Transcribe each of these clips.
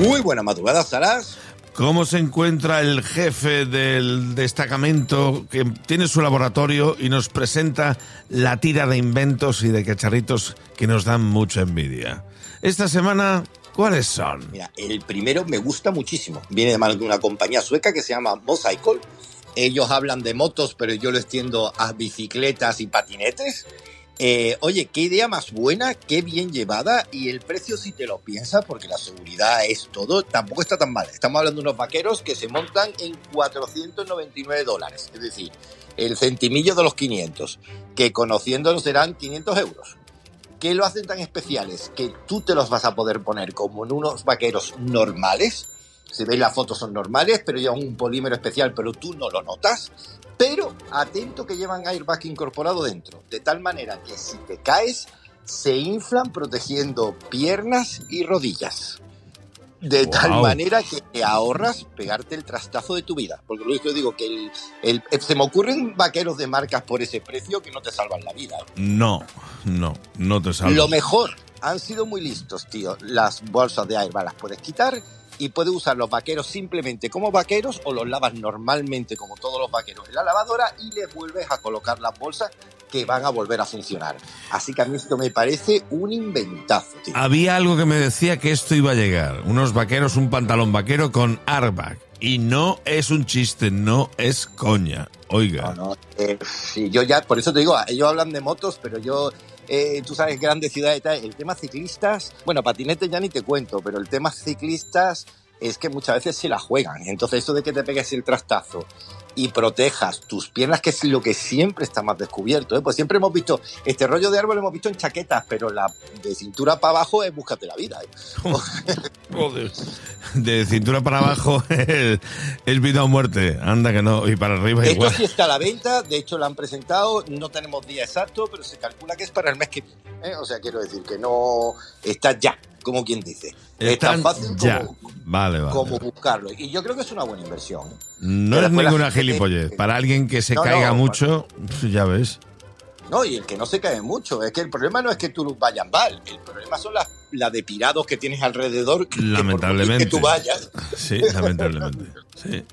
Muy buena madrugada, Saras. ¿Cómo se encuentra el jefe del destacamento que tiene su laboratorio y nos presenta la tira de inventos y de cacharritos que nos dan mucha envidia? Esta semana, ¿cuáles son? Mira, el primero me gusta muchísimo. Viene de mano de una compañía sueca que se llama Mocycle. Ellos hablan de motos, pero yo lo extiendo a bicicletas y patinetes. Eh, oye, qué idea más buena, qué bien llevada y el precio si te lo piensas, porque la seguridad es todo, tampoco está tan mal. Estamos hablando de unos vaqueros que se montan en 499 dólares, es decir, el centimillo de los 500, que conociéndolos serán 500 euros. ¿Qué lo hacen tan especiales? Que tú te los vas a poder poner como en unos vaqueros normales. Si veis las fotos son normales, pero llevan un polímero especial, pero tú no lo notas. Pero atento que llevan airbag incorporado dentro, de tal manera que si te caes, se inflan protegiendo piernas y rodillas. De tal Guau. manera que te ahorras pegarte el trastazo de tu vida. Porque lo que yo digo, que el, el- se me ocurren vaqueros de marcas por ese precio que no te salvan la vida. No, no, no te salvo. Lo mejor, han sido muy listos, tío. Las bolsas de airbag las puedes quitar y puedes usar los vaqueros simplemente como vaqueros o los lavas normalmente como todos los vaqueros en la lavadora y les vuelves a colocar las bolsas que van a volver a funcionar. Así que a mí esto me parece un inventazo, tío. Había algo que me decía que esto iba a llegar. Unos vaqueros, un pantalón vaquero con airbag. Y no es un chiste, no es coña. Oiga. No, no, eh, sí, yo ya, por eso te digo, ellos hablan de motos, pero yo, eh, tú sabes, grandes ciudades tal, el tema ciclistas, bueno, patinetes ya ni te cuento, pero el tema ciclistas es que muchas veces se la juegan. Entonces, eso de que te pegues el trastazo y protejas tus piernas, que es lo que siempre está más descubierto, ¿eh? pues siempre hemos visto, este rollo de árbol lo hemos visto en chaquetas, pero la de cintura para abajo es búscate la vida. ¿eh? Joder. De cintura para abajo es, es vida o muerte. Anda que no. Y para arriba Esto igual. sí está a la venta, de hecho lo han presentado, no tenemos día exacto, pero se calcula que es para el mes que viene. ¿eh? O sea, quiero decir que no está ya, como quien dice. es tan fácil como, Vale, vale. como buscarlo. Y yo creo que es una buena inversión. No Pero es ninguna gilipollez. Para alguien que se No, caiga no, mucho, pf, ya ves. No, y el que no se cae mucho. Es que el problema no es que tú vayas mal, el problema son las la de pirados que tienes alrededor. Que, Lamentablemente. que tú vayas. Sí, lamentablemente. Sí.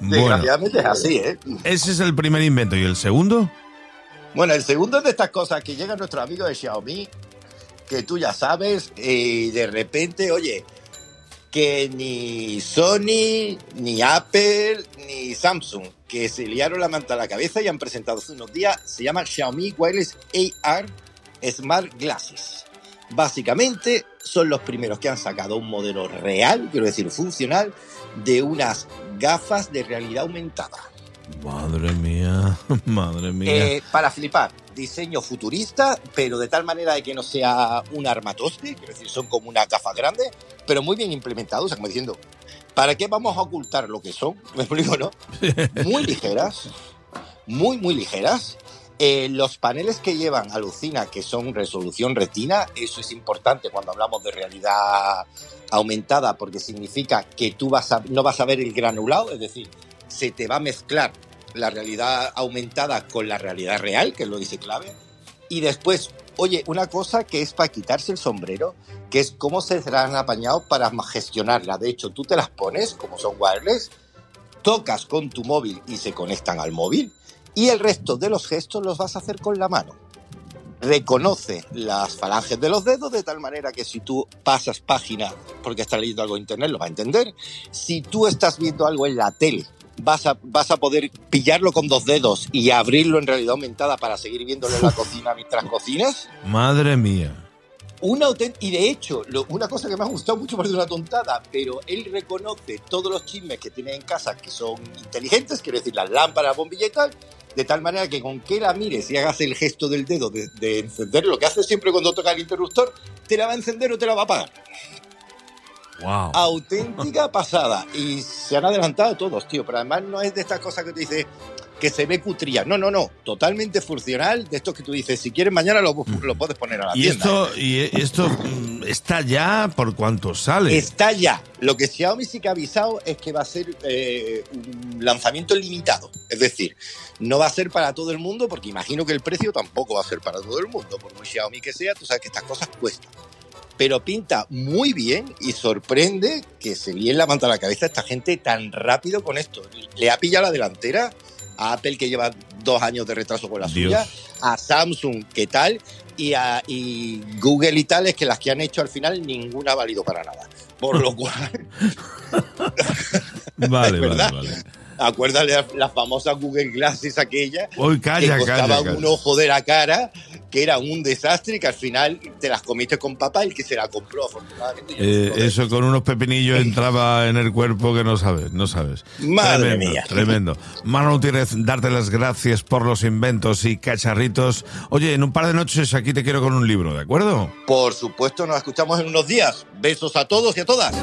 Bueno, Desgraciadamente es así, ¿eh? ese es el primer invento. ¿Y el segundo? Bueno, el segundo es de estas cosas que llega nuestro amigo de Xiaomi, que tú ya sabes, y de repente, oye, que ni Sony, ni Apple, ni Samsung, que se liaron la manta a la cabeza y han presentado hace unos días, se llama Xiaomi Wireless AR Smart Glasses. Básicamente son los primeros que han sacado un modelo real, quiero decir funcional, de unas gafas de realidad aumentada. Madre mía, madre mía. Eh, para flipar, diseño futurista, pero de tal manera de que no sea un armatoste, quiero decir, son como una gafa grande, pero muy bien implementados, o sea, como diciendo, ¿para qué vamos a ocultar lo que son? Me explico, ¿no? Muy ligeras, muy, muy ligeras. Eh, los paneles que llevan, alucina, que son resolución retina, eso es importante cuando hablamos de realidad aumentada, porque significa que tú vas no vas a ver el granulado, es decir, se te va a mezclar la realidad aumentada con la realidad real, que es lo dice clave. Y después, oye, una cosa que es para quitarse el sombrero, que es cómo se serán apañado para gestionarla. De hecho, tú te las pones, como son wireless, tocas con tu móvil y se conectan al móvil, y el resto de los gestos los vas a hacer con la mano. Reconoce las falanges de los dedos de tal manera que si tú pasas página porque estás leyendo algo en internet lo va a entender. Si tú estás viendo algo en la tele, vas a, vas a poder pillarlo con dos dedos y abrirlo en realidad aumentada para seguir viéndolo en la cocina mientras cocinas. Madre mía. Una y de hecho, lo- una cosa que me ha gustado mucho parece una tontada, pero él reconoce todos los chismes que tiene en casa que son inteligentes, quiero decir, las lámparas, tal, de tal manera que con que la mires y hagas el gesto del dedo de, de encender, lo que hace siempre cuando toca el interruptor, te la va a encender o te la va a apagar. Wow. Auténtica pasada. Y se han adelantado todos, tío, pero además no es de estas cosas que te dice que se ve cutría. No, no, no. Totalmente funcional. De estos que tú dices, si quieres mañana lo, lo puedes poner a la ¿Y tienda. esto, y esto mm, está ya por cuánto sale? Está ya. Lo que Xiaomi sí que ha avisado es que va a ser eh, un lanzamiento limitado. Es decir, no va a ser para todo el mundo, porque imagino que el precio tampoco va a ser para todo el mundo. Por muy Xiaomi que sea, tú sabes que estas cosas cuestan. Pero pinta muy bien y sorprende que se en la manta a la cabeza esta gente tan rápido con esto. Le ha pillado la delantera a Apple que lleva dos años de retraso con la suya, a Samsung que tal, y a y Google y tales que las que han hecho al final ninguna ha valido para nada. Por lo cual... vale, vale, vale. Acuérdale la famosa Google Glasses aquella Uy, calla, que costaba calla, calla. un ojo de la cara, que era un desastre y que al final te las comiste con papá el que se la compró afortunadamente. Eh, eso con unos pepinillos entraba en el cuerpo que no sabes, no sabes. Madre tremendo, mía. Tremendo. Manu Gutiérrez, darte las gracias por los inventos y cacharritos. Oye, en un par de noches aquí te quiero con un libro, ¿de acuerdo? Por supuesto, nos escuchamos en unos días. Besos a todos y a todas.